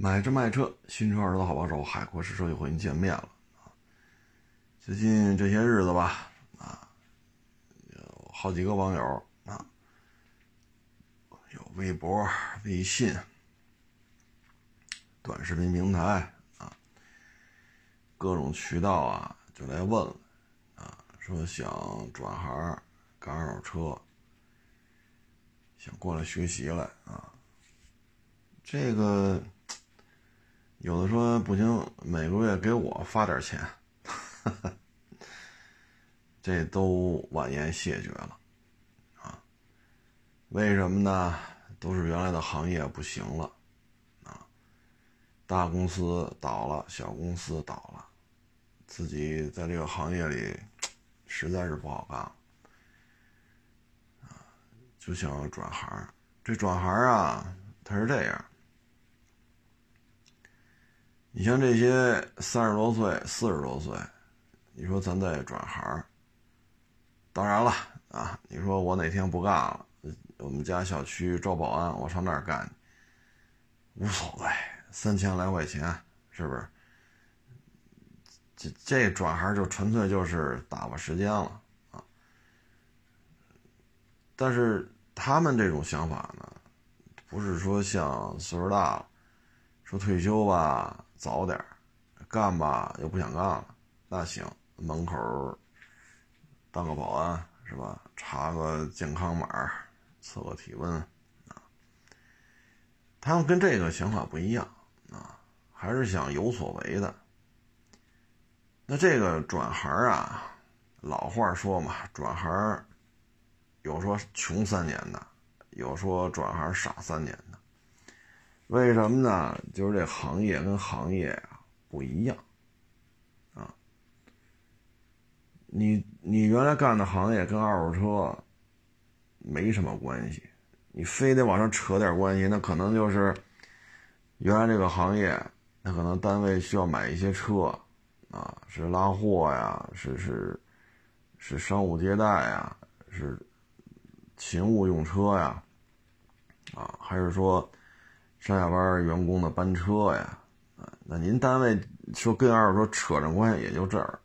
买车卖车，新车二手好帮手，海阔试车又和您见面了！最近这些日子吧，啊，有好几个网友啊，有微博、微信、短视频平台啊，各种渠道啊，就来问了啊，说想转行干二手车，想过来学习来啊，这个。有的说不行，每个月给我发点钱，这都婉言谢绝了，啊？为什么呢？都是原来的行业不行了，啊，大公司倒了，小公司倒了，自己在这个行业里实在是不好干，啊，就想要转行。这转行啊，他是这样。你像这些三十多岁、四十多岁，你说咱再转行，当然了啊，你说我哪天不干了，我们家小区招保安，我上那儿干，无所谓，三千来块钱，是不是？这这转行就纯粹就是打发时间了啊。但是他们这种想法呢，不是说像岁数大了，说退休吧。早点干吧，又不想干了，那行，门口当个保安是吧？查个健康码，测个体温啊。他们跟这个想法不一样啊，还是想有所为的。那这个转行啊，老话说嘛，转行有说穷三年的，有说转行傻三年的。为什么呢？就是这行业跟行业啊不一样，啊，你你原来干的行业跟二手车没什么关系，你非得往上扯点关系，那可能就是原来这个行业，那可能单位需要买一些车，啊，是拉货呀，是是是商务接待呀，是勤务用车呀，啊，还是说。上下班员工的班车呀，啊，那您单位说跟二手车扯上关系也就这儿，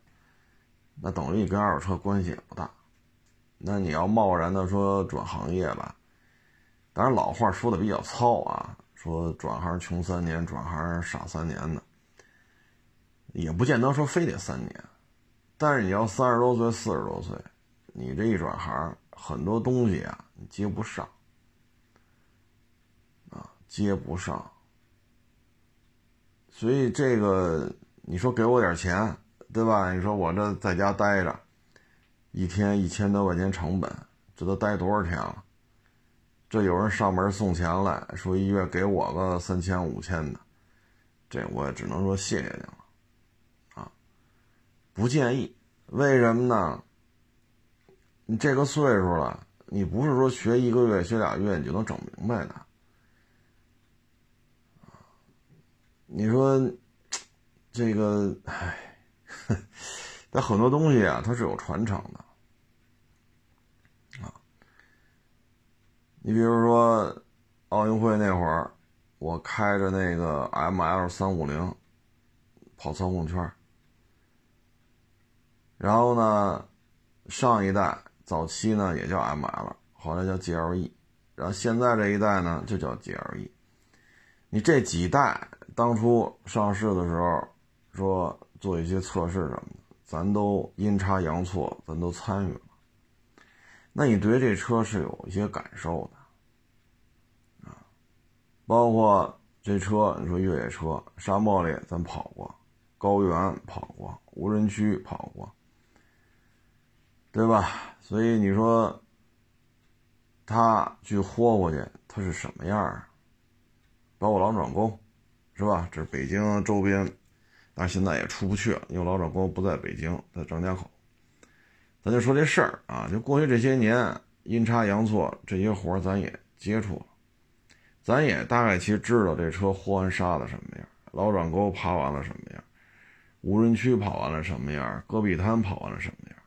那等于你跟二手车关系也不大。那你要贸然的说转行业吧，当然老话说的比较糙啊，说转行穷三年，转行傻三年的，也不见得说非得三年。但是你要三十多岁、四十多岁，你这一转行，很多东西啊，你接不上。接不上，所以这个你说给我点钱，对吧？你说我这在家待着，一天一千多块钱成本，这都待多少天了？这有人上门送钱来说一月给我个三千五千的，这我也只能说谢谢您了，啊，不建议。为什么呢？你这个岁数了，你不是说学一个月、学俩月你就能整明白的。你说，这个，唉，但很多东西啊，它是有传承的，啊，你比如说奥运会那会儿，我开着那个 M L 三五零跑操控圈，然后呢，上一代早期呢也叫 M L，后来叫 G L E，然后现在这一代呢就叫 G L E，你这几代。当初上市的时候，说做一些测试什么的，咱都阴差阳错，咱都参与了。那你对这车是有一些感受的，啊，包括这车，你说越野车，沙漠里咱跑过，高原跑过，无人区跑过，对吧？所以你说，他去豁过去，他是什么样啊？包括狼转沟。是吧？这是北京周边，但现在也出不去了，因为老长沟不在北京，在张家口。咱就说这事儿啊，就过去这些年阴差阳错，这些活咱也接触了，咱也大概其知道这车豁完沙子什么样，老转沟爬完了什么样，无人区跑完了什么样，戈壁滩跑完了什么样，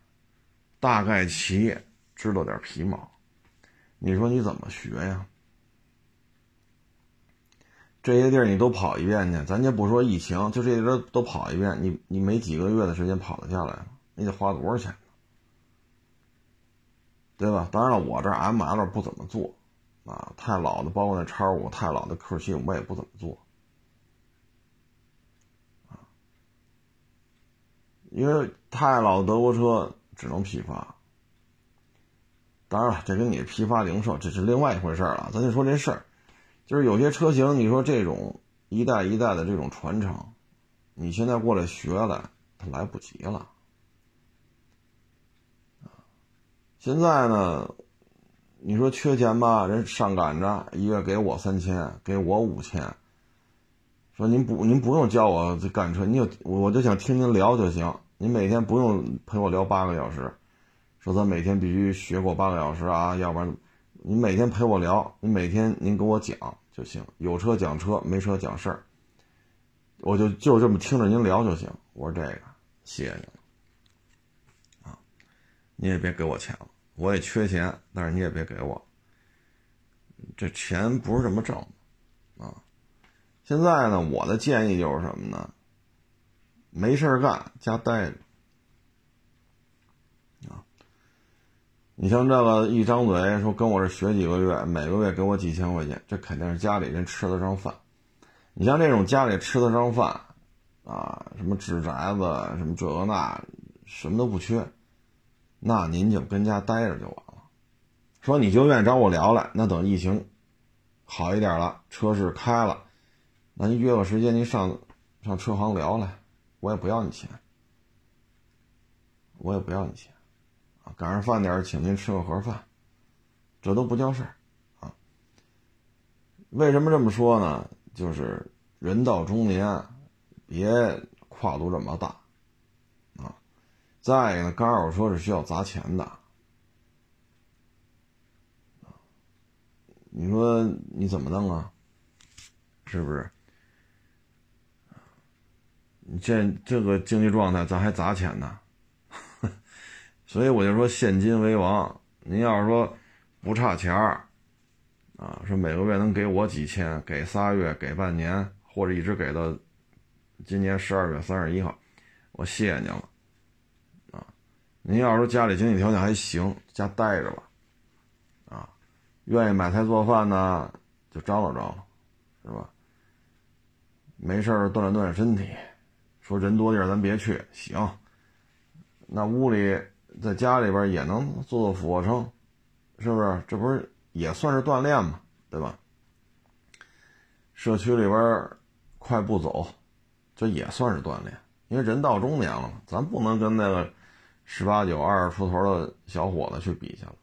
大概其知道点皮毛。你说你怎么学呀？这些地儿你都跑一遍去，咱就不说疫情，就这些地儿都跑一遍，你你没几个月的时间跑得下来？你得花多少钱？对吧？当然了，我这 M L 不怎么做，啊，太老的，包括那叉五太老的 Q 七，我也不怎么做，啊，因为太老德国车只能批发。当然了，这跟你批发零售这是另外一回事了。咱就说这事儿，就是有些车型，你说这种一代一代的这种传承，你现在过来学来，它来不及了。现在呢，你说缺钱吧，人上赶着一月给我三千，给我五千，说您不您不用教我这赶车，你就我就想听您聊就行，您每天不用陪我聊八个小时，说咱每天必须学过八个小时啊，要不然你每天陪我聊，你每天您跟我讲就行，有车讲车，没车讲事儿，我就就这么听着您聊就行。我说这个谢谢您。你也别给我钱了，我也缺钱，但是你也别给我。这钱不是这么挣的，啊！现在呢，我的建议就是什么呢？没事干，家待着，你像这个一张嘴说跟我这学几个月，每个月给我几千块钱，这肯定是家里人吃得上饭。你像这种家里吃得上饭，啊，什么纸宅子，什么这个那，什么都不缺。那您就跟家待着就完了。说你就愿意找我聊来，那等疫情好一点了，车市开了，那您约个时间，您上上车行聊来，我也不要你钱，我也不要你钱，赶上饭点请您吃个盒饭，这都不叫事儿，啊。为什么这么说呢？就是人到中年，别跨度这么大啊。再一个呢，二手车是需要砸钱的，你说你怎么弄啊？是不是？你这这个经济状态，咱还砸钱呢？所以我就说现金为王。您要是说不差钱儿，啊，说每个月能给我几千，给仨月，给半年，或者一直给到今年十二月三十一号，我谢谢您了。啊您要说家里经济条件还行，家待着吧，啊，愿意买菜做饭呢，就张罗张罗，是吧？没事锻炼锻炼身体，说人多地儿咱别去，行。那屋里在家里边也能做做俯卧撑，是不是？这不是也算是锻炼嘛，对吧？社区里边快步走，这也算是锻炼，因为人到中年了嘛，咱不能跟那个。十八九、二十出头的小伙子去比去了，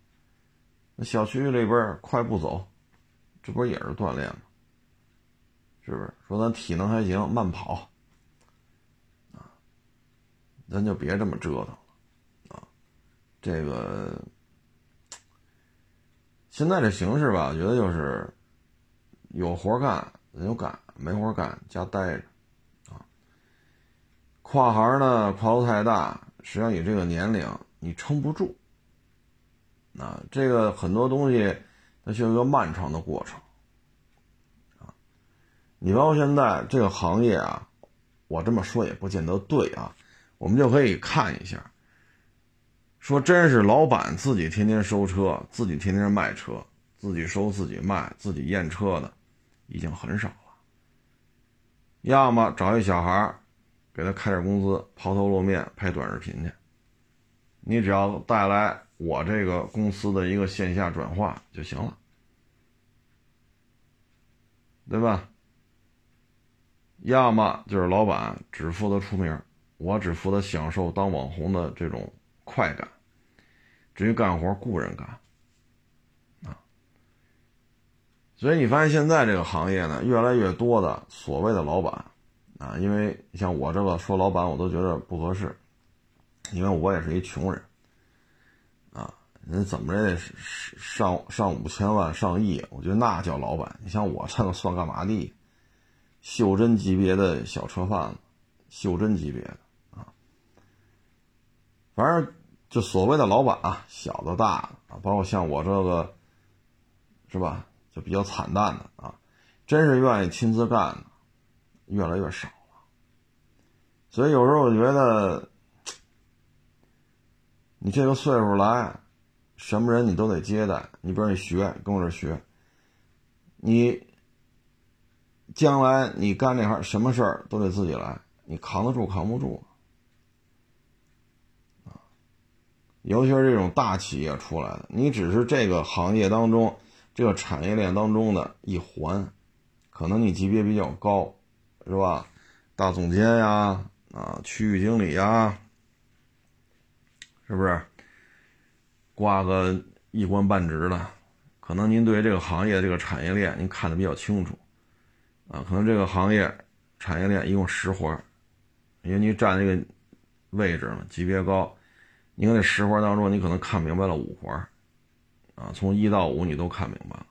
那小区里边快步走，这不也是锻炼吗？是不是？说咱体能还行，慢跑啊，咱就别这么折腾。这个现在这形势吧，我觉得就是有活干咱就干，没活干家待着啊。跨行呢，跨度太大。实际上，你这个年龄你撑不住。啊，这个很多东西它需要一个漫长的过程。啊，你包括现在这个行业啊，我这么说也不见得对啊。我们就可以看一下，说真是老板自己天天收车，自己天天卖车，自己收自己卖，自己验车的，已经很少了。要么找一小孩。给他开点工资，抛头露面拍短视频去。你只要带来我这个公司的一个线下转化就行了，对吧？要么就是老板只负责出名，我只负责享受当网红的这种快感。至于干活，雇人干啊。所以你发现现在这个行业呢，越来越多的所谓的老板。啊，因为像我这个说老板，我都觉得不合适，因为我也是一穷人，啊，人怎么着也是上上五千万、上亿，我觉得那叫老板。你像我这个算干嘛的？袖珍级别的小车贩子，袖珍级别的啊，反正就所谓的老板啊，小的、大的啊，包括像我这个，是吧？就比较惨淡的啊。真是愿意亲自干的越来越少了。所以有时候我觉得，你这个岁数来，什么人你都得接待。你比如你学，跟我这学，你将来你干这行，什么事儿都得自己来，你扛得住扛不住？尤其是这种大企业出来的，你只是这个行业当中、这个产业链当中的一环，可能你级别比较高，是吧？大总监呀，啊，区域经理呀，是不是？挂个一官半职的，可能您对这个行业、这个产业链您看得比较清楚，啊，可能这个行业产业链一共十环，因为你占这个位置嘛，级别高。你看那十环当中，你可能看明白了五环，啊，从一到五你都看明白了。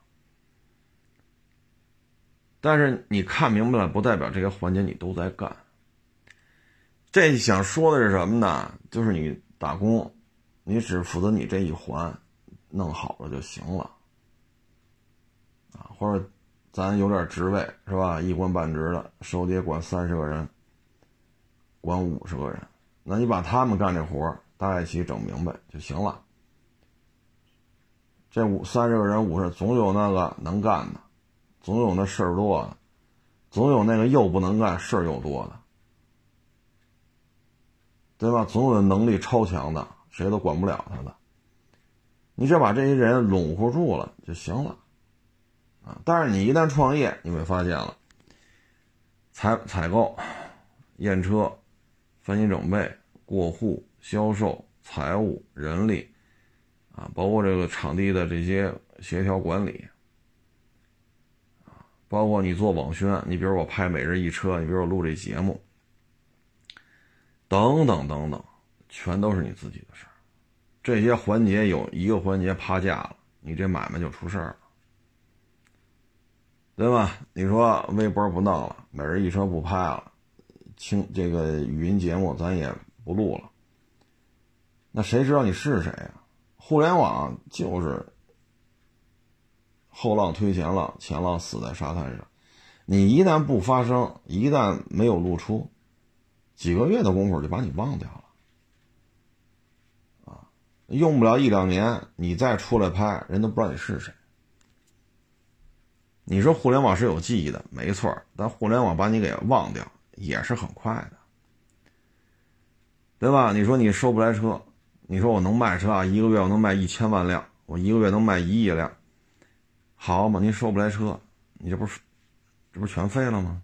但是你看明白了，不代表这些环节你都在干。这想说的是什么呢？就是你打工，你只负责你这一环，弄好了就行了，啊，或者咱有点职位是吧？一官半职的，手底下管三十个人，管五十个人，那你把他们干这活儿。大家一起整明白就行了。这五三十个人，五十总有那个能干的，总有那事儿多的，总有那个又不能干事儿又多的，对吧？总有能力超强的，谁都管不了他的。你只要把这些人拢合住了就行了，啊！但是你一旦创业，你会发现了，采采购、验车、分析准备、过户。销售、财务、人力，啊，包括这个场地的这些协调管理，啊，包括你做网宣，你比如我拍每日一车，你比如我录这节目，等等等等，全都是你自己的事。这些环节有一个环节趴架了，你这买卖就出事儿了，对吧？你说微博不弄了，每日一车不拍了，清这个语音节目咱也不录了。那谁知道你是谁呀？互联网就是后浪推前浪，前浪死在沙滩上。你一旦不发声，一旦没有露出，几个月的功夫就把你忘掉了。啊，用不了一两年，你再出来拍，人都不知道你是谁。你说互联网是有记忆的，没错，但互联网把你给忘掉也是很快的，对吧？你说你收不来车。你说我能卖车啊？一个月我能卖一千万辆，我一个月能卖一亿辆，好嘛？您收不来车，你这不是，这不全废了吗？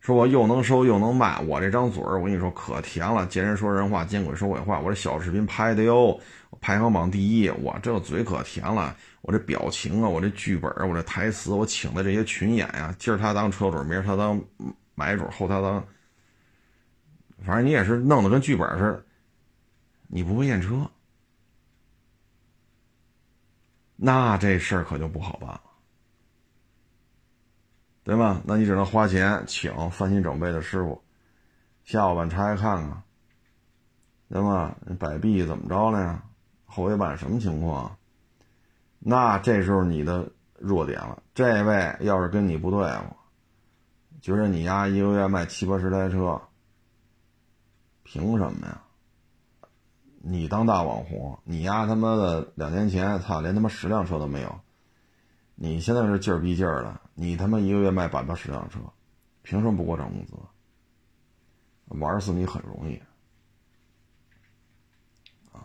说我又能收又能卖，我这张嘴儿，我跟你说可甜了。见人说人话，见鬼说鬼话。我这小视频拍的哟，排行榜第一，我这嘴可甜了。我这表情啊，我这剧本我这台词，我请的这些群演呀，今儿他当车主，明儿他当买主，后他当，反正你也是弄得跟剧本似的。你不会验车，那这事儿可就不好办了，对吧？那你只能花钱请翻新整备的师傅，下午板拆开看看，对吧？摆臂怎么着了呀？后尾板什么情况？那这时候你的弱点了。这位要是跟你不对付，觉得你丫一个月卖七八十台车，凭什么呀？你当大网红，你丫他妈的两年前，操，连他妈十辆车都没有。你现在是劲儿逼劲儿的，你他妈一个月卖八到十辆车，凭什么不给我涨工资？玩死你很容易啊！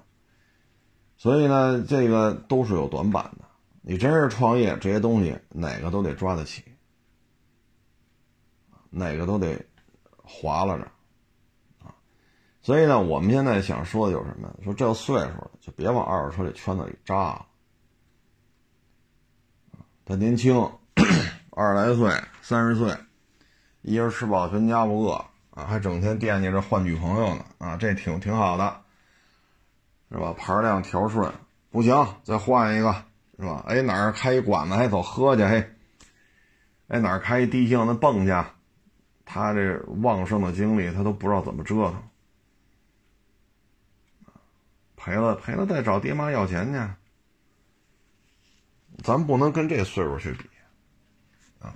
所以呢，这个都是有短板的。你真是创业，这些东西哪个都得抓得起，哪个都得划拉着。所以呢，我们现在想说的就是什么？说这岁数了，就别往二手车这圈子里扎了。他年轻，二十来岁、三十岁，一人吃饱全家不饿啊，还整天惦记着换女朋友呢啊，这挺挺好的，是吧？牌量调顺，不行再换一个，是吧？哎，哪儿开一馆子还走喝去？嘿，哎，哪儿开一迪厅那蹦去？他这旺盛的精力，他都不知道怎么折腾。赔了赔了，再找爹妈要钱去。咱不能跟这岁数去比，啊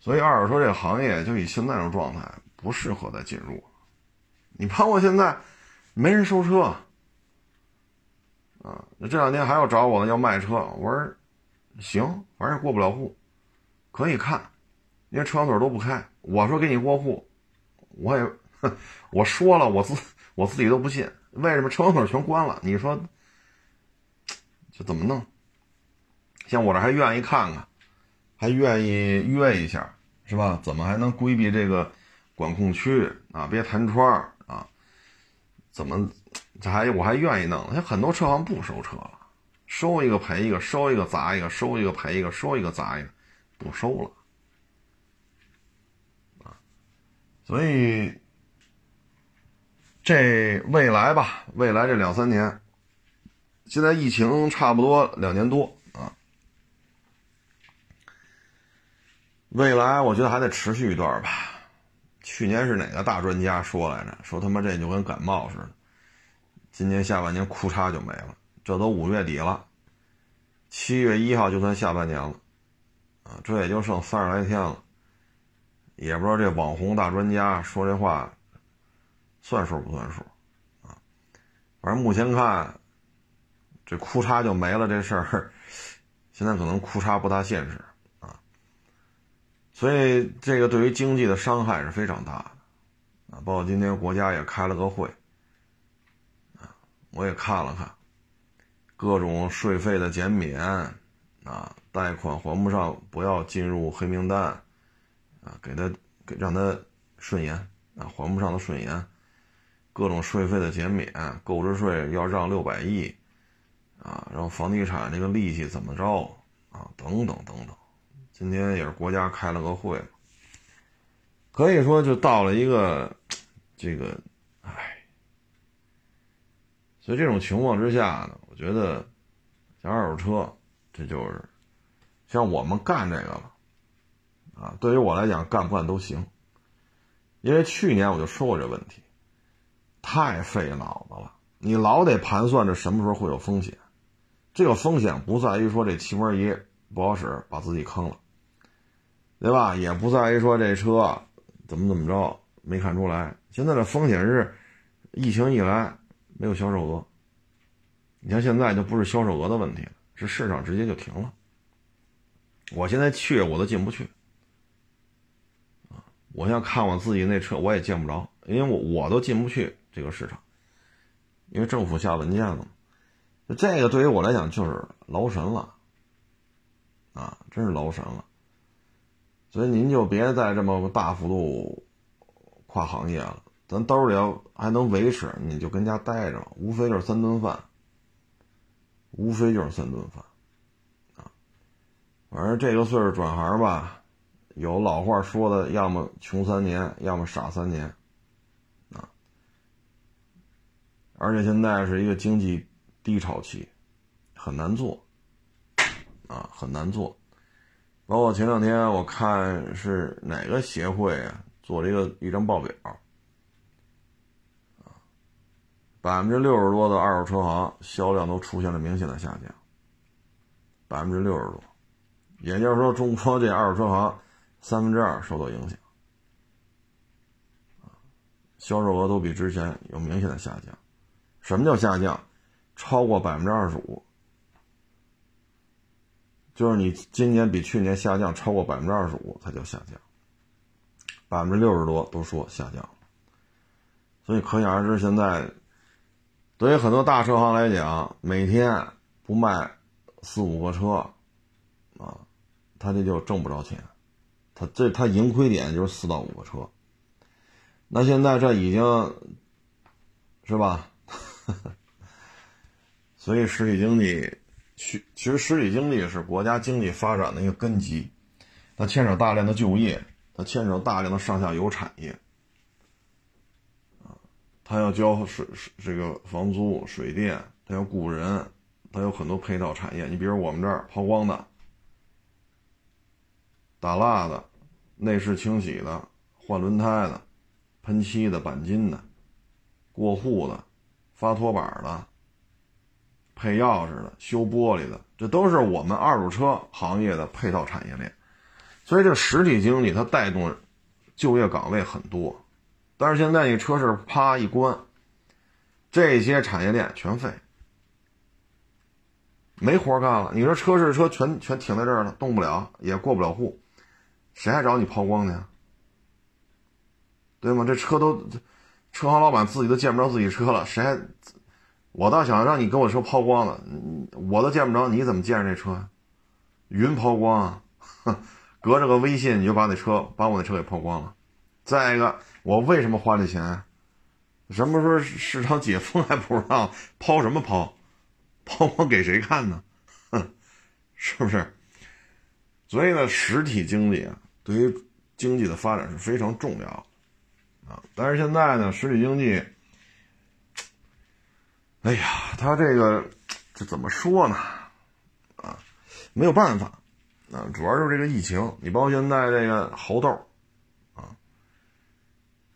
所以二手车这个行业就以现在这种状态不适合再进入。你包括现在没人收车啊，那这两天还要找我呢，要卖车，我说行，反正过不了户，可以看，因为车行腿都不开。我说给你过户，我也 我说了，我自我自己都不信，为什么车行腿全关了？你说这怎么弄？像我这还愿意看看，还愿意约一下，是吧？怎么还能规避这个管控区啊？别弹窗啊？怎么这还我还愿意弄？像很多车行不收车了，收一个赔一个，收一个砸一个，收一个赔一个，收一个砸一个，不收了啊！所以这未来吧，未来这两三年，现在疫情差不多两年多啊。未来我觉得还得持续一段吧。去年是哪个大专家说来着？说他妈这就跟感冒似的，今年下半年裤衩就没了。这都五月底了，七月一号就算下半年了，啊，这也就剩三十来天了。也不知道这网红大专家说这话算数不算数啊？反正目前看，这裤衩就没了这事儿，现在可能裤衩不大现实啊。所以，这个对于经济的伤害是非常大的，啊，包括今天国家也开了个会，啊，我也看了看，各种税费的减免，啊，贷款还不上不要进入黑名单，啊，给他给让他顺延，啊，还不上的顺延，各种税费的减免，购置税要让六百亿，啊，然后房地产这个利息怎么着，啊，等等等等。今天也是国家开了个会，可以说就到了一个这个，唉，所以这种情况之下呢，我觉得像二手车，这就是像我们干这个了啊。对于我来讲，干不干都行，因为去年我就说过这问题，太费脑子了，你老得盘算着什么时候会有风险。这个风险不在于说这气门仪不好使，把自己坑了。对吧？也不在于说这车怎么怎么着没看出来。现在的风险是，疫情以来没有销售额。你像现在就不是销售额的问题了，是市场直接就停了。我现在去我都进不去，啊，我现在看我自己那车我也见不着，因为我我都进不去这个市场，因为政府下文件了。这个对于我来讲就是劳神了，啊，真是劳神了。所以您就别再这么大幅度跨行业了，咱兜里要还能维持，你就跟家待着，无非就是三顿饭，无非就是三顿饭，啊，反正这个岁数转行吧，有老话说的，要么穷三年，要么傻三年，啊，而且现在是一个经济低潮期，很难做，啊，很难做。包括前两天我看是哪个协会啊做了一个一张报表，啊，百分之六十多的二手车行销量都出现了明显的下降，百分之六十多，也就是说中国这二手车行三分之二受到影响，销售额都比之前有明显的下降。什么叫下降？超过百分之二十五。就是你今年比去年下降超过百分之二十五才叫下降，百分之六十多都说下降，所以可想而知，现在对于很多大车行来讲，每天不卖四五个车，啊，他这就挣不着钱，他这他盈亏点就是四到五个车，那现在这已经是吧？所以实体经济。其其实实体经济是国家经济发展的一个根基，它牵扯大量的就业，它牵扯大量的上下游产业，啊，它要交水水这个房租、水电，它要雇人，它有很多配套产业。你比如我们这儿抛光的、打蜡的、内饰清洗的、换轮胎的、喷漆的、钣金的、过户的、发拖板的。配钥匙的、修玻璃的，这都是我们二手车行业的配套产业链。所以这实体经济它带动就业岗位很多，但是现在你车市啪一关，这些产业链全废，没活干了。你说车市车全全停在这儿了，动不了，也过不了户，谁还找你抛光去？对吗？这车都车行老板自己都见不着自己车了，谁还？我倒想让你给我车抛光了，我都见不着，你怎么见着这车？云抛光啊！哼 隔着个微信你就把那车把我那车给抛光了。再一个，我为什么花这钱？什么时候市场解封还不知道？抛什么抛？抛光给谁看呢？哼，是不是？所以呢，实体经济啊，对于经济的发展是非常重要啊。但是现在呢，实体经济，哎呀，它这个这怎么说呢？啊，没有办法。啊，主要就是这个疫情，你包括现在这个猴痘，啊，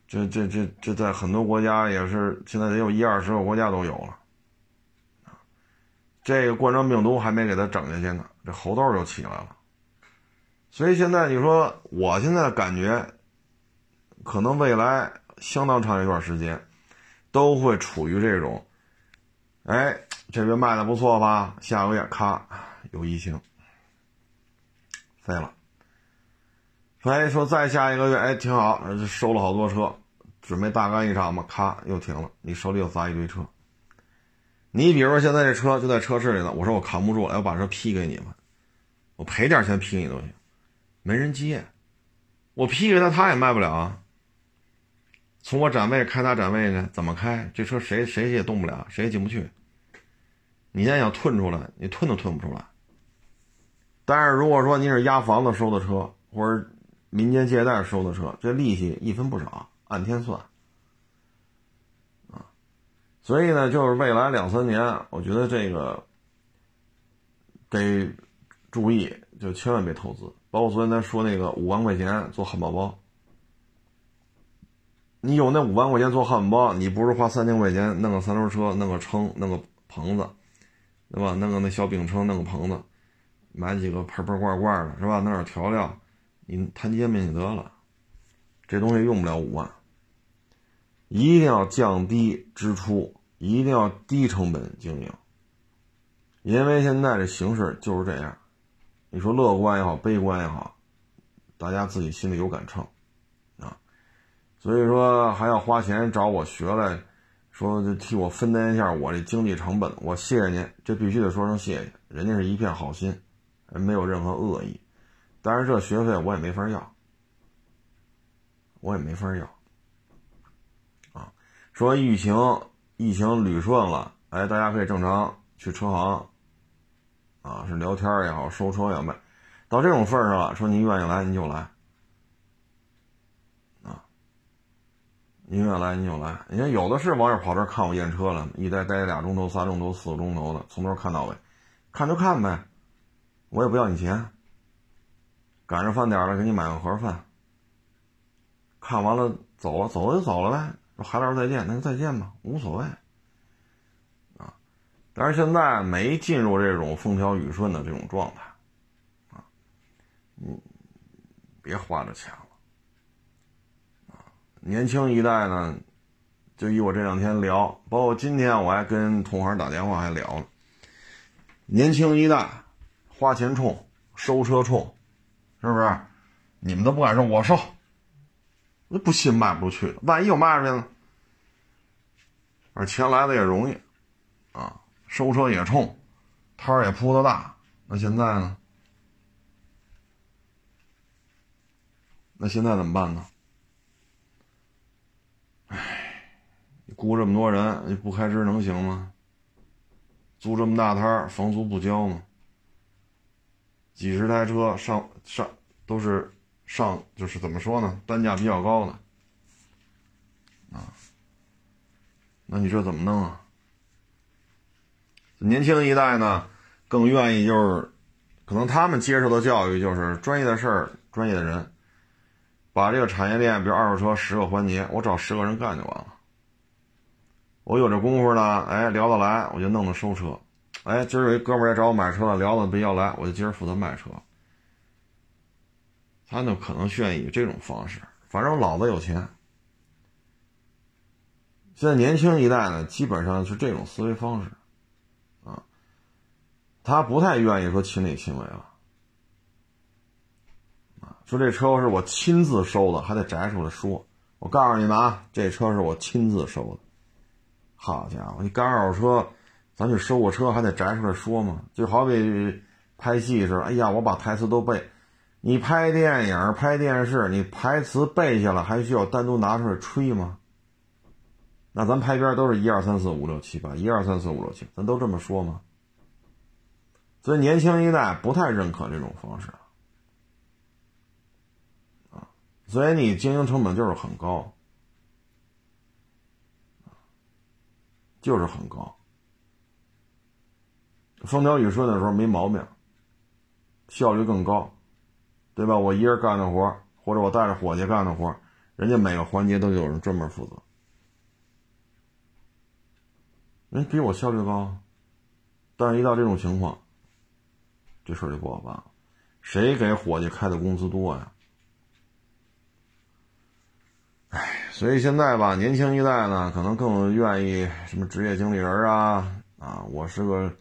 这这这这在很多国家也是，现在得有一二十个国家都有了，啊，这个冠状病毒还没给它整下去呢，这猴痘就起来了，所以现在你说，我现在感觉，可能未来相当长一段时间，都会处于这种，哎，这边卖的不错吧，下个月咔有疫情。废了，哎，说再下一个月，哎，挺好，收了好多车，准备大干一场嘛，咔，又停了，你手里又砸一堆车。你比如说现在这车就在车市里呢，我说我扛不住了，要把车批给你们，我赔点钱批给你都行，没人接，我批给他他也卖不了啊。从我展位开他展位呢，怎么开？这车谁谁也动不了，谁也进不去。你现在想吞出来，你吞都吞不出来。但是如果说您是押房子收的车，或者民间借贷收的车，这利息一分不少，按天算，啊，所以呢，就是未来两三年，我觉得这个得注意，就千万别投资。包括昨天咱说那个五万块钱做汉堡包，你有那五万块钱做汉堡，你不是花三千块钱弄个三轮车，弄个撑，弄个棚子，对吧？弄个那小饼铛，弄个棚子。买几个盆盆罐罐的，是吧？弄点调料，你摊煎饼就得了。这东西用不了五万，一定要降低支出，一定要低成本经营。因为现在这形势就是这样，你说乐观也好，悲观也好，大家自己心里有杆秤。所以说还要花钱找我学来，说替我分担一下我这经济成本，我谢谢您，这必须得说声谢谢，人家是一片好心。没有任何恶意，但是这学费我也没法要，我也没法要。啊，说疫情疫情捋顺了，哎，大家可以正常去车行，啊，是聊天也好，收车也卖，到这种份上了，说您愿意来您就来，您愿意来您就来。你看有的是网友跑这看我验车了，一待待俩钟头、仨钟头、四个钟头的，从头看到尾，看就看呗。我也不要你钱，赶上饭点了，给你买个盒饭。看完了走了，走了就走了呗。说海老师再见，那就再见吧，无所谓。啊，但是现在没进入这种风调雨顺的这种状态，啊，你别花这钱。年轻一代呢，就以我这两天聊，包括今天我还跟同行打电话还聊呢，年轻一代。花钱冲，收车冲，是不是？你们都不敢说，我收，那不信卖不出去，万一有卖出去呢？而钱来的也容易，啊，收车也冲，摊儿也铺的大。那现在呢？那现在怎么办呢？雇这么多人，你不开支能行吗？租这么大摊儿，房租不交吗？几十台车上上都是上，就是怎么说呢？单价比较高的啊。那你这怎么弄啊？年轻一代呢，更愿意就是，可能他们接受的教育就是专业的事儿，专业的人，把这个产业链，比如二手车十个环节，我找十个人干就完了。我有这功夫呢，哎，聊得来，我就弄弄收车。哎，今儿有一哥们儿来找我买车了，聊的比较来，我就今儿负责卖车。他呢可能愿意以这种方式，反正老子有钱。现在年轻一代呢，基本上是这种思维方式，啊，他不太愿意说亲力亲为了，啊，说这车是我亲自收的，还得摘出来说，我告诉你们啊，这车是我亲自收的。好家伙，你干二手车，咱去收个车还得摘出来说吗？就好比拍戏似的，哎呀，我把台词都背。你拍电影、拍电视，你台词背下了，还需要单独拿出来吹吗？那咱拍片都是一二三四五六七八，一二三四五六七，咱都这么说吗？所以年轻一代不太认可这种方式啊，所以你经营成本就是很高，就是很高。风调雨顺的时候没毛病，效率更高。对吧？我一人干的活，或者我带着伙计干的活，人家每个环节都有人专门负责，人比我效率高。但是，一到这种情况，这事就不好办了。谁给伙计开的工资多呀？哎，所以现在吧，年轻一代呢，可能更愿意什么职业经理人啊啊，我是个。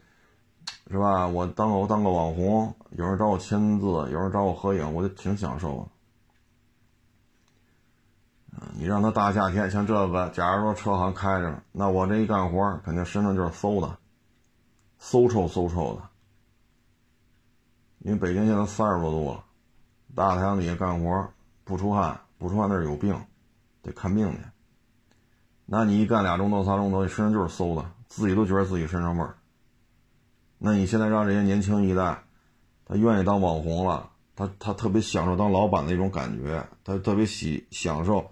是吧？我当个当个网红，有人找我签字，有人找我合影，我就挺享受。你让他大夏天像这个，假如说车行开着，那我这一干活，肯定身上就是馊的，馊臭馊臭的。因为北京现在三十多度了，大太阳底下干活不出汗，不出汗那是有病，得看病去。那你一干俩钟头、仨钟头，你身上就是馊的，自己都觉得自己身上味儿。那你现在让这些年轻一代，他愿意当网红了，他他特别享受当老板的一种感觉，他特别喜享受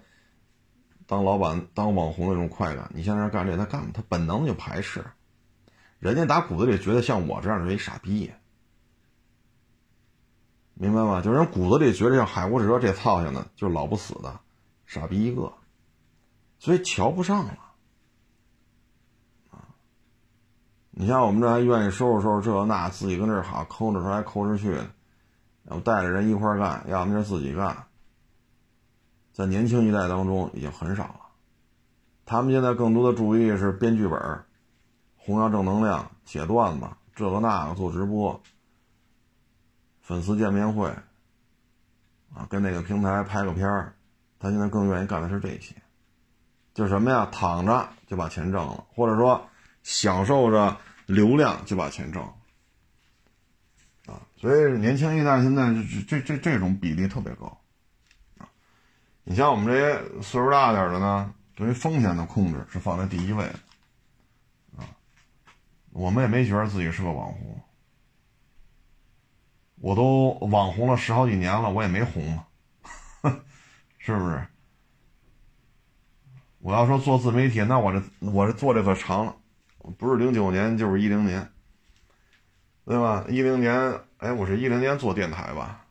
当老板当网红的这种快感。你现在干这，他干他本能就排斥，人家打骨子里觉得像我这样是一傻逼，明白吗？就是人骨子里觉得像海无哲这操性的，就是老不死的傻逼一个，所以瞧不上了。啊你像我们这还愿意收拾收拾这那，自己跟这好抠着出来抠着去的，要不带着人一块干，要么就自己干。在年轻一代当中已经很少了，他们现在更多的注意是编剧本、弘扬正能量、写段子，这个那个做直播、粉丝见面会，啊，跟哪个平台拍个片儿，他现在更愿意干的是这些，就是什么呀，躺着就把钱挣了，或者说享受着。流量就把钱挣了，啊，所以年轻一代现在这这这这种比例特别高，啊，你像我们这些岁数大点的呢，对于风险的控制是放在第一位的，啊，我们也没觉得自己是个网红，我都网红了十好几年了，我也没红嘛，是不是？我要说做自媒体，那我这我这做这可长了。不是零九年就是一零年，对吧？一零年，哎，我是一零年做电台吧？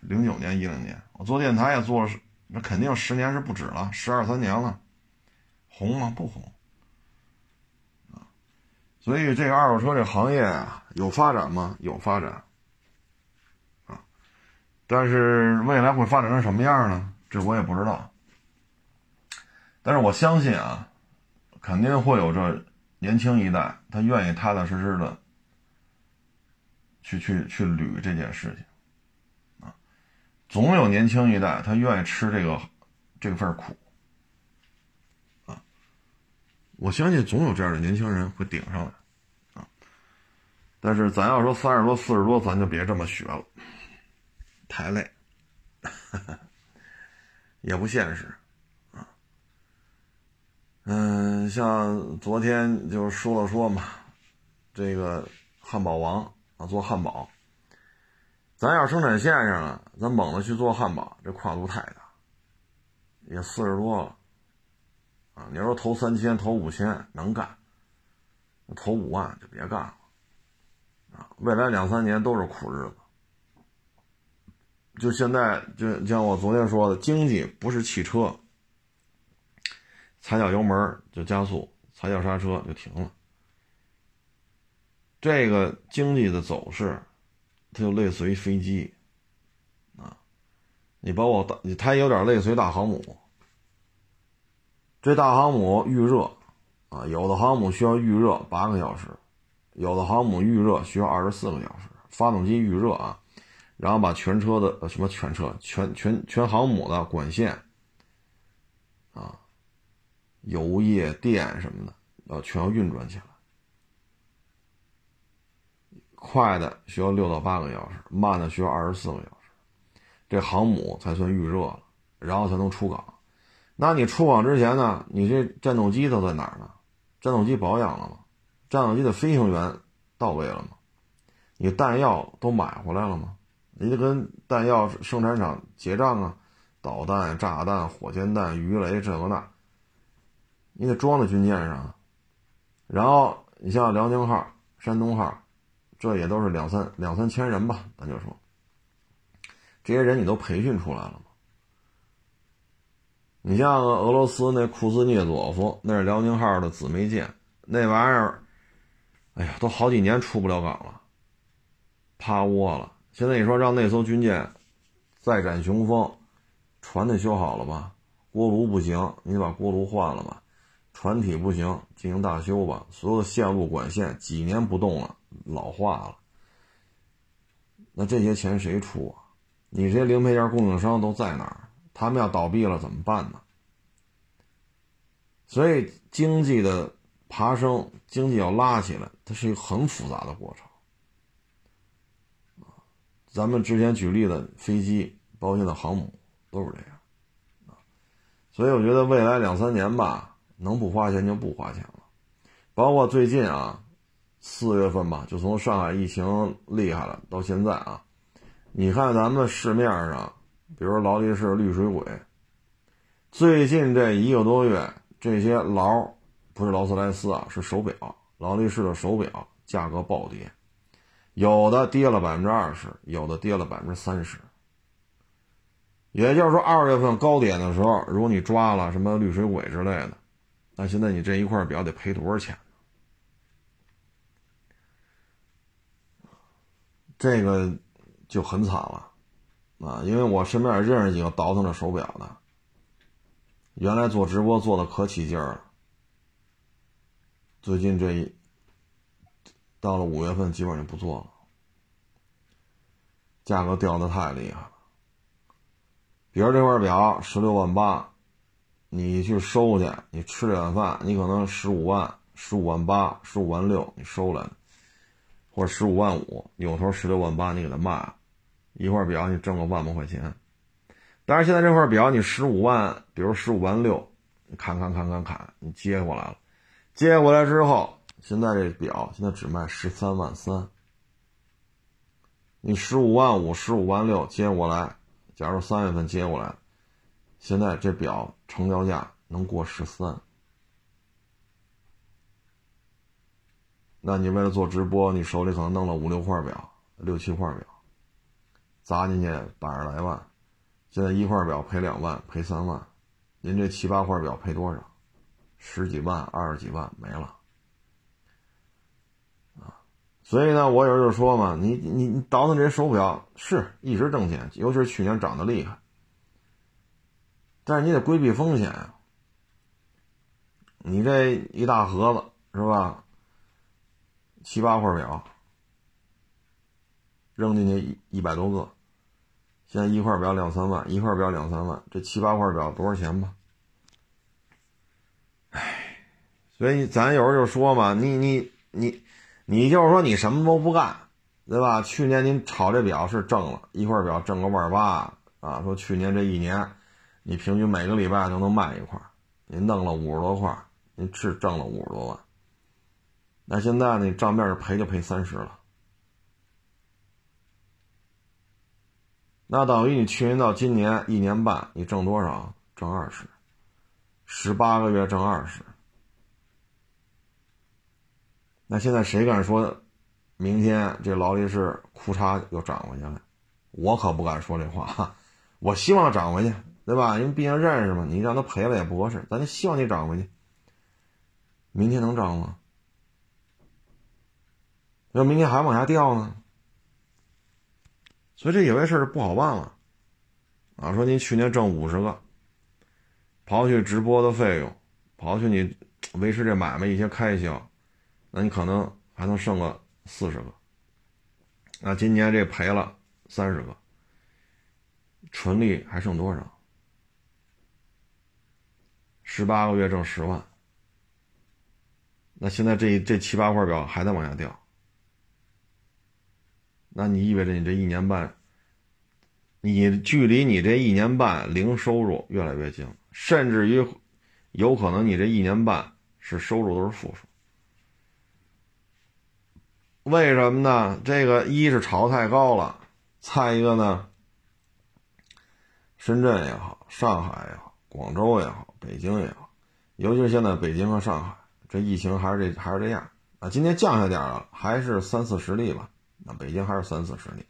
零九年、一零年，我做电台也做了，那肯定十年是不止了，十二三年了，红吗？不红啊！所以这个二手车这行业啊，有发展吗？有发展啊，但是未来会发展成什么样呢？这我也不知道。但是我相信啊，肯定会有这。年轻一代，他愿意踏踏实实的去去去捋这件事情，啊，总有年轻一代他愿意吃这个这份苦，啊，我相信总有这样的年轻人会顶上来，啊，但是咱要说三十多四十多，咱就别这么学了，太累，也不现实。啊嗯，像昨天就说了说嘛，这个汉堡王啊，做汉堡，咱要生产线上了，咱猛的去做汉堡，这跨度太大，也四十多了，啊，你要说投三千、投五千能干，投五万就别干了，啊，未来两三年都是苦日子。就现在，就像我昨天说的，经济不是汽车。踩脚油门就加速，踩脚刹车就停了。这个经济的走势，它就类似于飞机，啊，你包括大，它有点类似于大航母。这大航母预热啊，有的航母需要预热八个小时，有的航母预热需要二十四个小时。发动机预热啊，然后把全车的什么全车全全全航母的管线啊，油液电什么的要全要运转起来。快的需要六到八个小时，慢的需要二十四个小时，这航母才算预热了，然后才能出港。那你出港之前呢？你这战斗机都在哪儿呢？战斗机保养了吗？战斗机的飞行员到位了吗？你弹药都买回来了吗？你得跟弹药生产厂结账啊！导弹、炸弹、火箭弹、鱼雷这个那，你得装在军舰上。然后你像辽宁号、山东号，这也都是两三两三千人吧？咱就说，这些人你都培训出来了吗？你像俄罗斯那库兹涅佐夫，那是辽宁号的姊妹舰，那玩意儿，哎呀，都好几年出不了港了，趴窝了。现在你说让那艘军舰再展雄风，船得修好了吧？锅炉不行，你把锅炉换了吧？船体不行，进行大修吧？所有的线路管线几年不动了，老化了。那这些钱谁出啊？你这些零配件供应商都在哪儿？他们要倒闭了怎么办呢？所以经济的爬升，经济要拉起来，它是一个很复杂的过程。咱们之前举例的飞机，包括现在航母，都是这样。所以我觉得未来两三年吧，能不花钱就不花钱了。包括最近啊，四月份吧，就从上海疫情厉害了到现在啊，你看咱们市面上。比如劳力士绿水鬼，最近这一个多月，这些劳不是劳斯莱斯啊，是手表，劳力士的手表价格暴跌，有的跌了百分之二十，有的跌了百分之三十。也就是说，二月份高点的时候，如果你抓了什么绿水鬼之类的，那现在你这一块表得赔多少钱？这个就很惨了。啊，因为我身边也认识几个倒腾着手表的，原来做直播做的可起劲儿了，最近这一到了五月份，基本上就不做了，价格掉的太厉害了。比如这块表十六万八，你去收去，你吃这碗饭，你可能十五万、十五万八、十五万六，你收来，或者十五万五，扭头十六万八，你给他卖。一块表你挣个万把块钱，但是现在这块表你十五万，比如十五万六，砍砍砍砍砍，你接过来了，接过来之后，现在这表现在只卖十三万三，你十五万五、十五万六接过来，假如三月份接过来，现在这表成交价能过十三，那你为了做直播，你手里可能弄了五六块表、六七块表。砸进去百十来万，现在一块表赔两万，赔三万，您这七八块表赔多少？十几万、二十几万没了，所以呢，我有时候就说嘛，你你你倒腾这些手表是一直挣钱，尤其是去年涨得厉害，但是你得规避风险啊。你这一大盒子是吧？七八块表，扔进去一一百多个。现在一块表两三万，一块表两三万，这七八块表多少钱吧？唉，所以咱有时候就说嘛，你你你，你就是说你什么都不干，对吧？去年您炒这表是挣了一块表挣个万八啊，说去年这一年，你平均每个礼拜都能卖一块，您弄了五十多块，您是挣了五十多万。那现在呢，账面赔就赔三十了。那等于你去年到今年一年半，你挣多少？挣二十，十八个月挣二十。那现在谁敢说，明天这劳力士裤衩又涨回去了？我可不敢说这话。我希望涨回去，对吧？因为毕竟认识嘛。你让他赔了也不合适，咱就希望你涨回去。明天能涨吗？要明天还往下掉呢？所以这有些事儿不好办了，啊，说你去年挣五十个，刨去直播的费用，刨去你维持这买卖一些开销，那你可能还能剩个四十个。那今年这赔了三十个，纯利还剩多少？十八个月挣十万，那现在这这七八块表还在往下掉，那你意味着你这一年半，你距离你这一年半零收入越来越近，甚至于有可能你这一年半是收入都是负数。为什么呢？这个一是炒太高了，再一个呢，深圳也好，上海也好，广州也好，北京也好，尤其是现在北京和上海，这疫情还是这还是这样啊。今天降下点了，还是三四十例吧。那北京还是三四十例。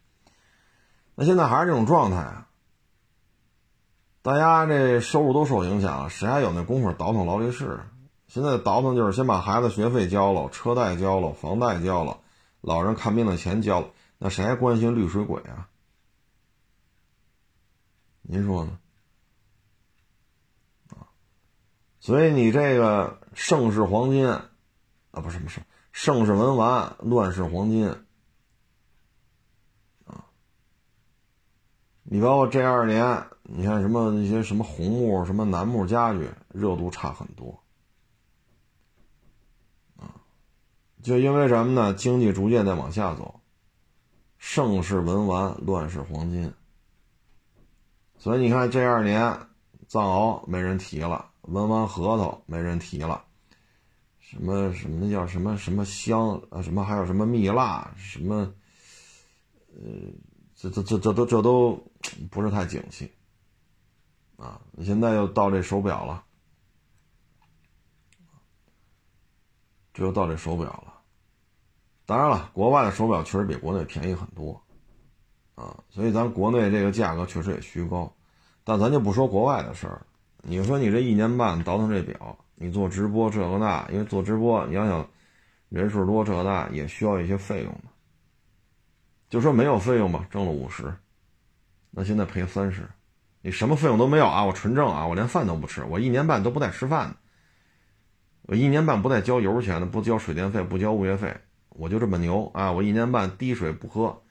那现在还是这种状态啊，大家这收入都受影响了，谁还有那功夫倒腾劳力士？现在倒腾就是先把孩子学费交了，车贷交了，房贷交了。老人看病的钱交了，那谁还关心绿水鬼啊？您说呢？啊，所以你这个盛世黄金啊，不是不是盛世文玩，乱世黄金啊。你包括这二年，你看什么那些什么红木、什么楠木家具，热度差很多。就因为什么呢？经济逐渐在往下走，盛世文玩，乱世黄金。所以你看，这二年藏獒没人提了，文玩核桃没人提了，什么什么叫什么什么香啊？什么还有什么蜜蜡？什么？呃，这这这这都这都不是太景气啊！现在又到这手表了，这又到这手表了。当然了，国外的手表确实比国内便宜很多，啊，所以咱国内这个价格确实也虚高，但咱就不说国外的事儿。你说你这一年半倒腾这表，你做直播这个那，因为做直播你要想人数多这个那也需要一些费用的。就说没有费用吧，挣了五十，那现在赔三十，你什么费用都没有啊？我纯挣啊，我连饭都不吃，我一年半都不带吃饭的，我一年半不带交油钱的，不交水电费，不交物业费。我就这么牛啊！我一年半滴水不喝，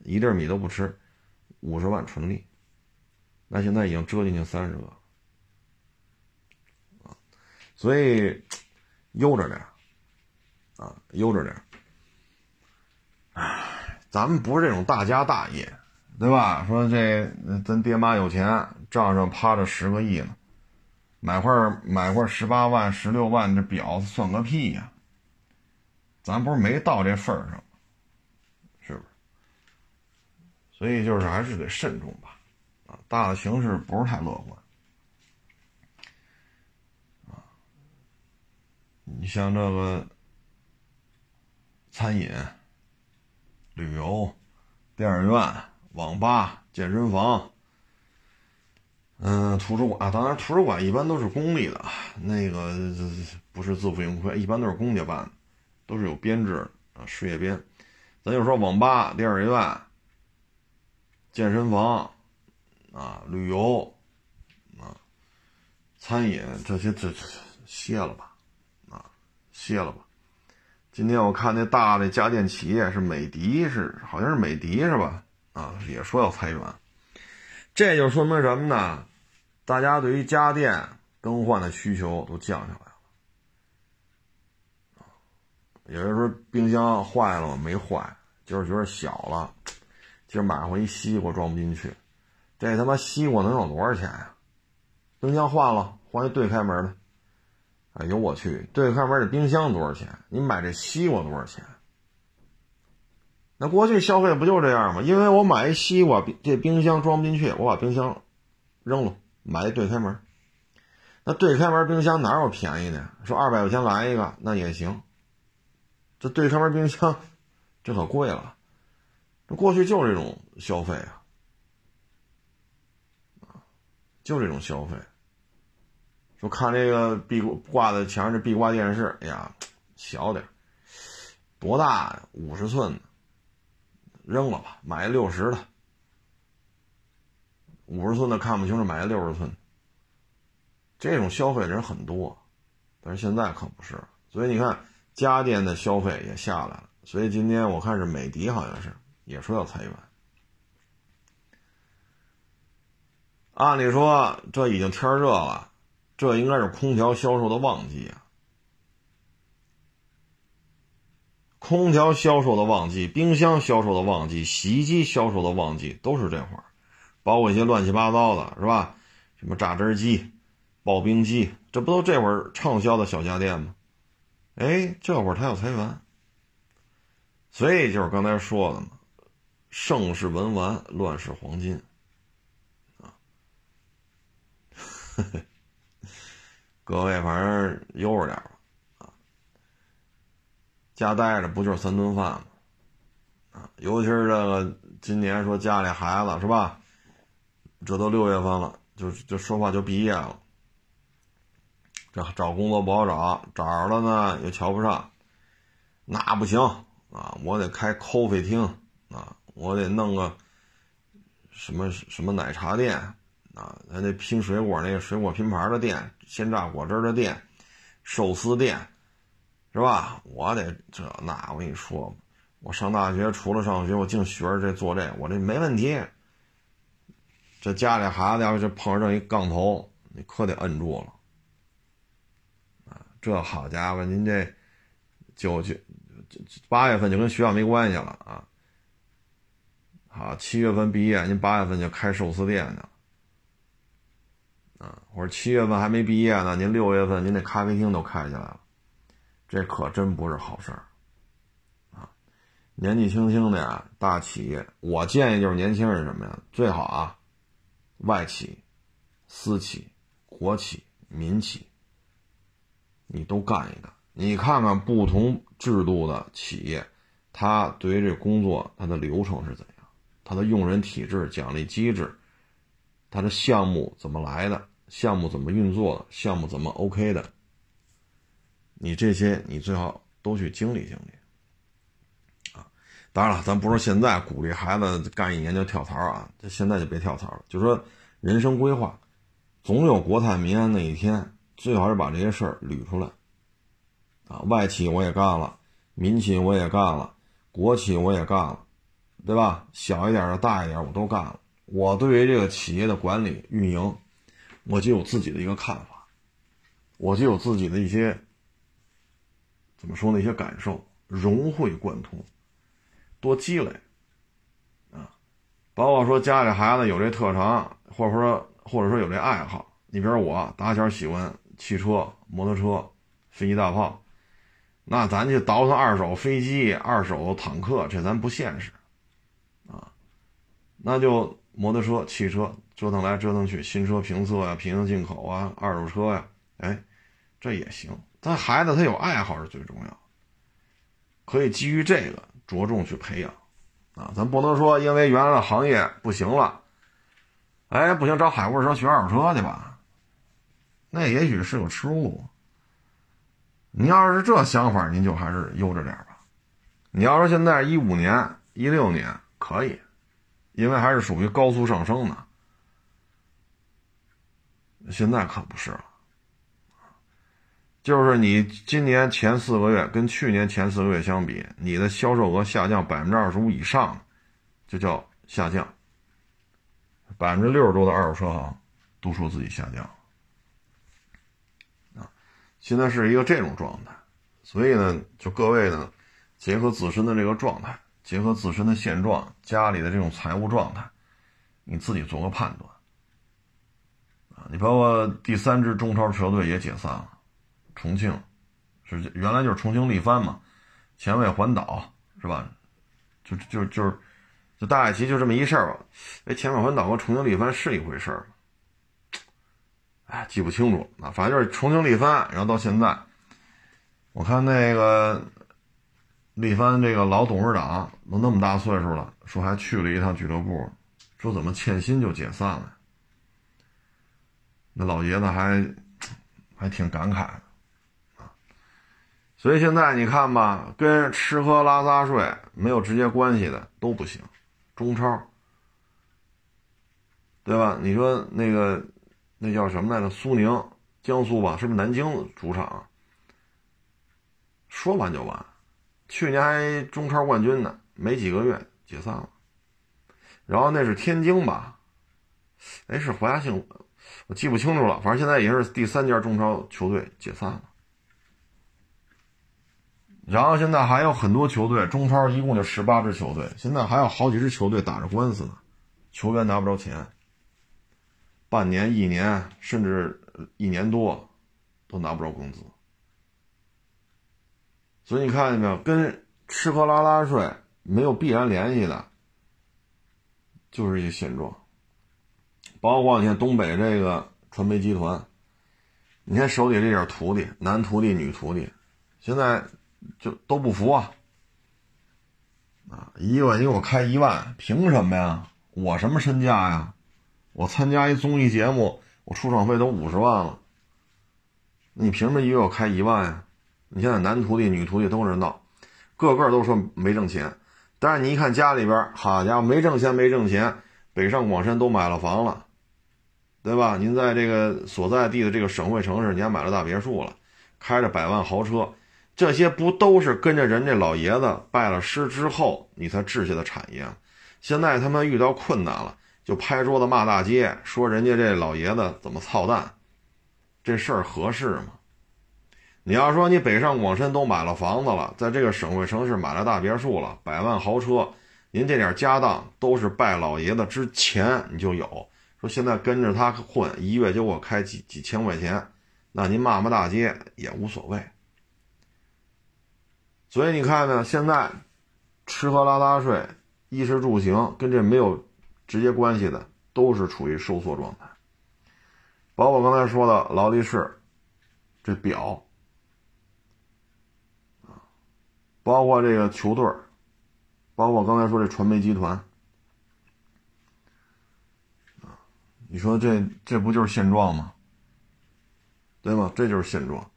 一粒米都不吃，五十万纯利，那现在已经折进去三十个啊！所以悠着点啊，悠着点唉，咱们不是这种大家大业，对吧？说这咱爹妈有钱，账上趴着十个亿呢，买块买块十八万、十六万的表算个屁呀！咱不是没到这份儿上，是不是？所以就是还是得慎重吧，啊，大的形势不是太乐观，啊，你像这个餐饮、旅游、电影院、网吧、健身房，嗯，图书馆啊，当然图书馆一般都是公立的，那个不是自负盈亏，一般都是公家办的。都是有编制啊，事业编。咱就说网吧、电影院、健身房啊、旅游啊、餐饮这些，这歇了吧，啊，歇了吧。今天我看那大的家电企业是美的，是好像是美的是吧？啊，也说要裁员。这就说明什么呢？大家对于家电更换的需求都降下来。有人说冰箱坏了吗？没坏，就是觉得小了。今儿买回一西瓜装不进去，这他妈西瓜能有多少钱呀？冰箱换了，换一对开门的。哎呦我去，对开门的冰箱多少钱？你买这西瓜多少钱？那过去消费不就这样吗？因为我买一西瓜，这冰箱装不进去，我把冰箱扔了，买一对开门。那对开门冰箱哪有便宜的？说二百块钱来一个，那也行。这对开门冰箱，这可贵了。这过去就是这种消费啊，就这种消费。说看这个壁挂在墙上这壁挂电视，哎呀，小点多大？五十寸的，扔了吧，买六十的。五十寸的看不清楚，买六十寸。这种消费的人很多，但是现在可不是。所以你看，家电的消费也下来了。所以今天我看是美的，好像是也说要裁员。按理说这已经天热了，这应该是空调销售的旺季啊。空调销售的旺季，冰箱销售的旺季，洗衣机销售的旺季都是这会儿，包括一些乱七八糟的，是吧？什么榨汁机、刨冰机，这不都这会儿畅销的小家电吗？哎，这会儿他要裁员，所以就是刚才说的嘛，盛世文玩，乱世黄金，啊，各位反正悠着点吧。家待着不就是三顿饭吗？啊，尤其是这个今年说家里孩子是吧？这都六月份了，就就说话就毕业了。这找工作不好找，找着了呢又瞧不上，那不行啊！我得开 coffee 厅啊，我得弄个什么什么奶茶店啊，还得拼水果那个水果拼盘的店，鲜榨果汁的店，寿司店。是吧？我得这那，我跟你说我上大学除了上学，我净学着这做这，我这没问题。这家里孩子要是碰上一杠头，你可得摁住了。这好家伙，您这九九八月份就跟学校没关系了啊。好，七月份毕业，您八月份就开寿司店去了。啊，或者七月份还没毕业呢，您六月份您那咖啡厅都开起来了。这可真不是好事儿，啊！年纪轻轻的呀，大企业，我建议就是年轻人什么呀？最好啊，外企、私企、国企、民企，你都干一干。你看看不同制度的企业，他对于这工作，他的流程是怎样？他的用人体制、奖励机制，他的项目怎么来的？项目怎么运作的？项目怎么 OK 的？你这些，你最好都去经历经历，啊，当然了，咱不是现在鼓励孩子干一年就跳槽啊，这现在就别跳槽了。就说人生规划，总有国泰民安那一天，最好是把这些事儿捋出来，啊，外企我也干了，民企我也干了，国企我也干了，对吧？小一点的、大一点我都干了。我对于这个企业的管理运营，我就有自己的一个看法，我就有自己的一些。怎么说呢一些感受融会贯通，多积累啊！包括说家里孩子有这特长，或者说或者说有这爱好。你比如我打小喜欢汽车、摩托车、飞机、大炮，那咱就倒腾二手飞机、二手坦克，这咱不现实啊。那就摩托车、汽车折腾来折腾去，新车评测呀、平行进口啊、二手车呀，哎，这也行。咱孩子他有爱好是最重要，可以基于这个着重去培养，啊，咱不能说因为原来的行业不行了，哎，不行找海沃车学二手车去吧，那也许是个出路。你要是这想法，您就还是悠着点吧。你要说现在一五年、一六年可以，因为还是属于高速上升的，现在可不是了。就是你今年前四个月跟去年前四个月相比，你的销售额下降百分之二十五以上，就叫下降。百分之六十多的二手车行都说自己下降。现在是一个这种状态，所以呢，就各位呢，结合自身的这个状态，结合自身的现状，家里的这种财务状态，你自己做个判断。啊，你包括第三支中超车队也解散了。重庆是原来就是重庆力帆嘛，前卫环岛是吧？就就就是就大概其就这么一事儿吧。哎，前卫环岛和重庆力帆是一回事儿哎，记不清楚啊。反正就是重庆力帆，然后到现在，我看那个力帆这个老董事长都那么大岁数了，说还去了一趟俱乐部，说怎么欠薪就解散了。那老爷子还还挺感慨的。所以现在你看吧，跟吃喝拉撒睡没有直接关系的都不行。中超对吧？你说那个那叫什么来着？苏宁，江苏吧，是不是南京主场？说完就完，去年还中超冠军呢，没几个月解散了。然后那是天津吧？哎，是华夏幸福，我记不清楚了。反正现在也是第三家中超球队解散了。然后现在还有很多球队，中超一共就十八支球队，现在还有好几支球队打着官司呢，球员拿不着钱，半年、一年，甚至一年多，都拿不着工资。所以你看见没有，跟吃喝拉撒睡没有必然联系的，就是一个现状。包括你看东北这个传媒集团，你看手里这点徒弟，男徒弟、女徒弟，现在。就都不服啊！啊，一个月给我开一万，凭什么呀？我什么身价呀？我参加一综艺节目，我出场费都五十万了，你凭什么一个月开一万呀？你现在男徒弟、女徒弟都是闹，个个都说没挣钱，但是你一看家里边，好家伙，没挣钱没挣钱，北上广深都买了房了，对吧？您在这个所在地的这个省会城市，你还买了大别墅了，开着百万豪车。这些不都是跟着人家老爷子拜了师之后你才置下的产业？现在他们遇到困难了，就拍桌子骂大街，说人家这老爷子怎么操蛋，这事儿合适吗？你要说你北上广深都买了房子了，在这个省会城市买了大别墅了，百万豪车，您这点家当都是拜老爷子之前你就有。说现在跟着他混，一月就给我开几几千块钱，那您骂骂大街也无所谓。所以你看呢，现在吃喝拉撒睡、衣食住行跟这没有直接关系的，都是处于收缩状态。包括刚才说的劳力士，这表，包括这个球队包括刚才说这传媒集团，你说这这不就是现状吗？对吗？这就是现状。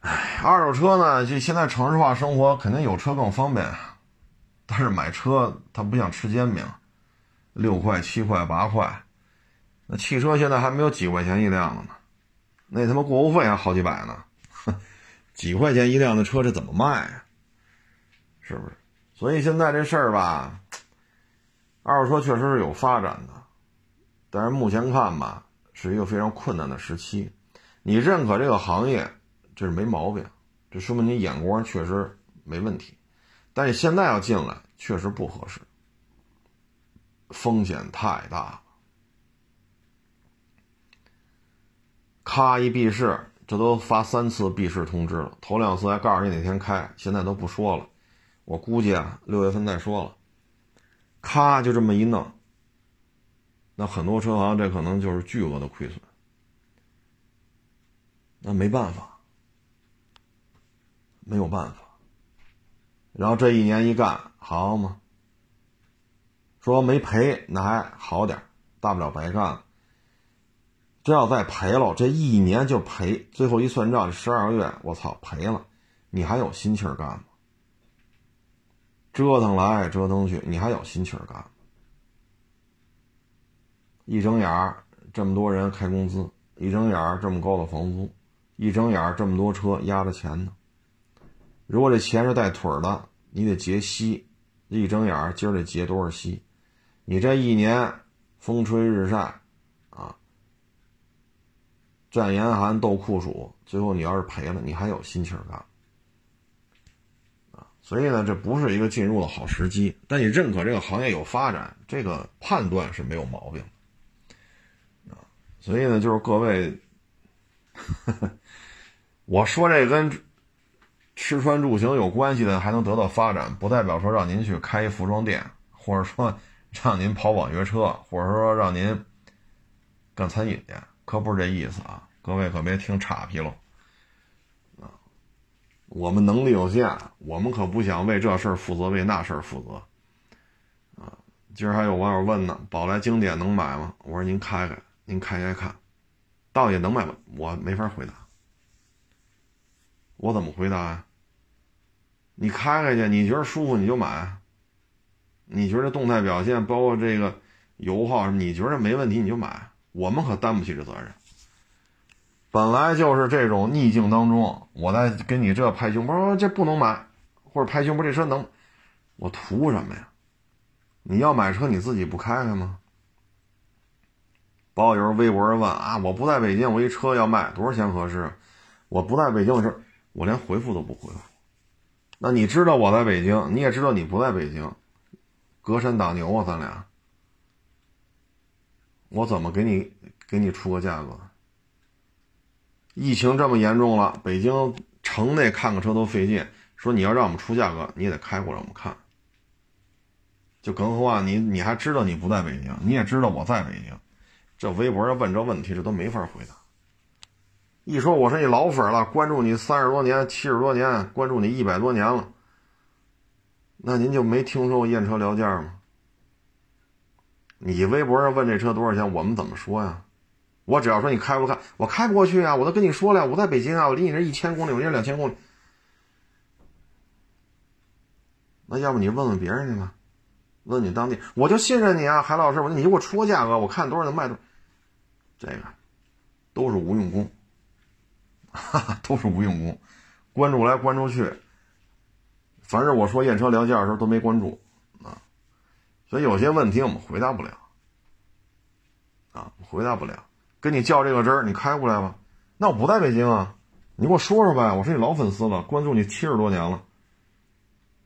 哎，二手车呢？就现在城市化生活，肯定有车更方便。但是买车它不像吃煎饼，六块、七块、八块。那汽车现在还没有几块钱一辆的呢，那他妈过户费还好几百呢。哼 几块钱一辆的车，这怎么卖啊？是不是？所以现在这事儿吧，二手车确实是有发展的，但是目前看吧，是一个非常困难的时期。你认可这个行业？这是没毛病，这说明你眼光确实没问题，但是现在要进来确实不合适，风险太大了。咔一闭市，这都发三次闭市通知了，头两次还告诉你哪天开，现在都不说了。我估计啊，六月份再说了。咔就这么一弄，那很多车行这可能就是巨额的亏损，那没办法。没有办法，然后这一年一干，好嘛？说没赔那还好点大不了白干了。这要再赔了，这一年就赔，最后一算账，十二个月，我操，赔了，你还有心气儿干吗？折腾来折腾去，你还有心气儿干吗？一睁眼儿这么多人开工资，一睁眼儿这么高的房租，一睁眼儿这么多车压着钱呢。如果这钱是带腿的，你得结息，一睁眼今儿得结多少息？你这一年风吹日晒，啊，战严寒斗酷暑，最后你要是赔了，你还有心气儿干？啊，所以呢，这不是一个进入的好时机。但你认可这个行业有发展，这个判断是没有毛病。啊，所以呢，就是各位，我说这跟。吃穿住行有关系的还能得到发展，不代表说让您去开一服装店，或者说 让您跑网约车，或者说让您干餐饮去，可不是这意思啊！各位可别听岔劈了啊！我们能力有限，我们可不想为这事儿负责，为那事儿负责啊！今儿还有网友问呢，宝来经典能买吗？我说您开开，您开开看，到底能买吗？我没法回答。我怎么回答呀？你开开去，你觉得舒服你就买。你觉得动态表现，包括这个油耗什么，你觉得没问题你就买，我们可担不起这责任。本来就是这种逆境当中，我在给你这拍胸脯，这不能买，或者拍胸脯这车能，我图什么呀？你要买车你自己不开开吗？包括有人微博上问啊，我不在北京，我一车要卖多少钱合适？我不在北京的时候，我连回复都不回复。那你知道我在北京，你也知道你不在北京，隔山打牛啊，咱俩，我怎么给你给你出个价格？疫情这么严重了，北京城内看个车都费劲，说你要让我们出价格，你也得开过来我们看。就更何况你你还知道你不在北京，你也知道我在北京，这微博上问这问题，这都没法回答。一说我是你老粉了，关注你三十多年、七十多年，关注你一百多年了，那您就没听说过验车聊价吗？你微博上问这车多少钱，我们怎么说呀？我只要说你开不开，我开不过去啊！我都跟你说了，我在北京啊，我离你这一千公里，我这两千公里。那要不你问问别人去吧，问你当地，我就信任你啊，海老师，我你给我出个价格，我看多少能卖多。这个都是无用功。哈哈，都是无用功，关注来关注去，凡是我说验车聊价的时候都没关注啊，所以有些问题我们回答不了啊，回答不了。跟你较这个真儿，你开过来吧。那我不在北京啊，你给我说说呗。我是你老粉丝了，关注你七十多年了。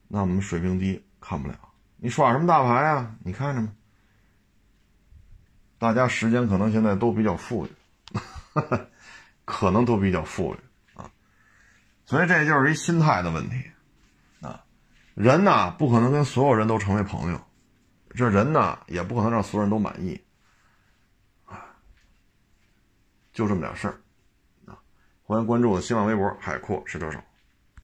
那我们水平低，看不了。你耍什么大牌啊？你看着吗？大家时间可能现在都比较富裕。哈哈。可能都比较富裕啊，所以这就是一心态的问题啊。人呢不可能跟所有人都成为朋友，这人呢也不可能让所有人都满意啊，就这么点事儿啊。欢迎关注我的新浪微博“海阔是车手”。